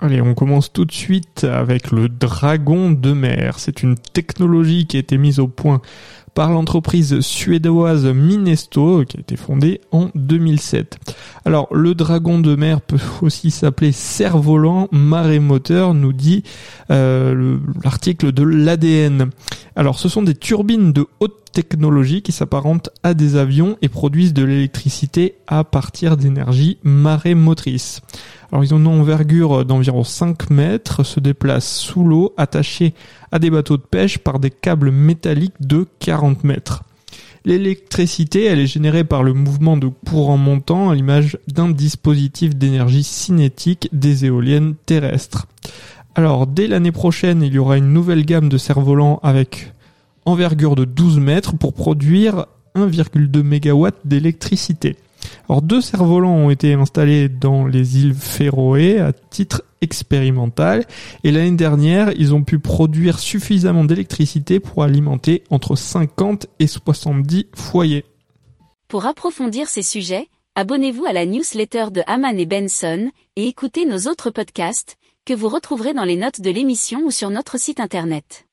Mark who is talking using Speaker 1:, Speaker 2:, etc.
Speaker 1: Allez, on commence tout de suite avec le dragon de mer. C'est une technologie qui a été mise au point par l'entreprise suédoise Minesto qui a été fondée en 2007. Alors le dragon de mer peut aussi s'appeler cerf-volant marémoteur, nous dit euh, l'article de l'ADN. Alors ce sont des turbines de haute technologie qui s'apparentent à des avions et produisent de l'électricité à partir d'énergie marémotrice. Alors ils ont une envergure d'environ 5 mètres, se déplacent sous l'eau, attachés à des bateaux de pêche par des câbles métalliques de 40 mètres. L'électricité, elle est générée par le mouvement de courant montant à l'image d'un dispositif d'énergie cinétique des éoliennes terrestres. Alors, dès l'année prochaine, il y aura une nouvelle gamme de cerfs-volants avec envergure de 12 mètres pour produire 1,2 MW d'électricité. Alors deux cerfs-volants ont été installés dans les îles Féroé à titre expérimental et l'année dernière ils ont pu produire suffisamment d'électricité pour alimenter entre 50 et 70 foyers.
Speaker 2: Pour approfondir ces sujets, abonnez-vous à la newsletter de Haman et Benson et écoutez nos autres podcasts que vous retrouverez dans les notes de l'émission ou sur notre site internet.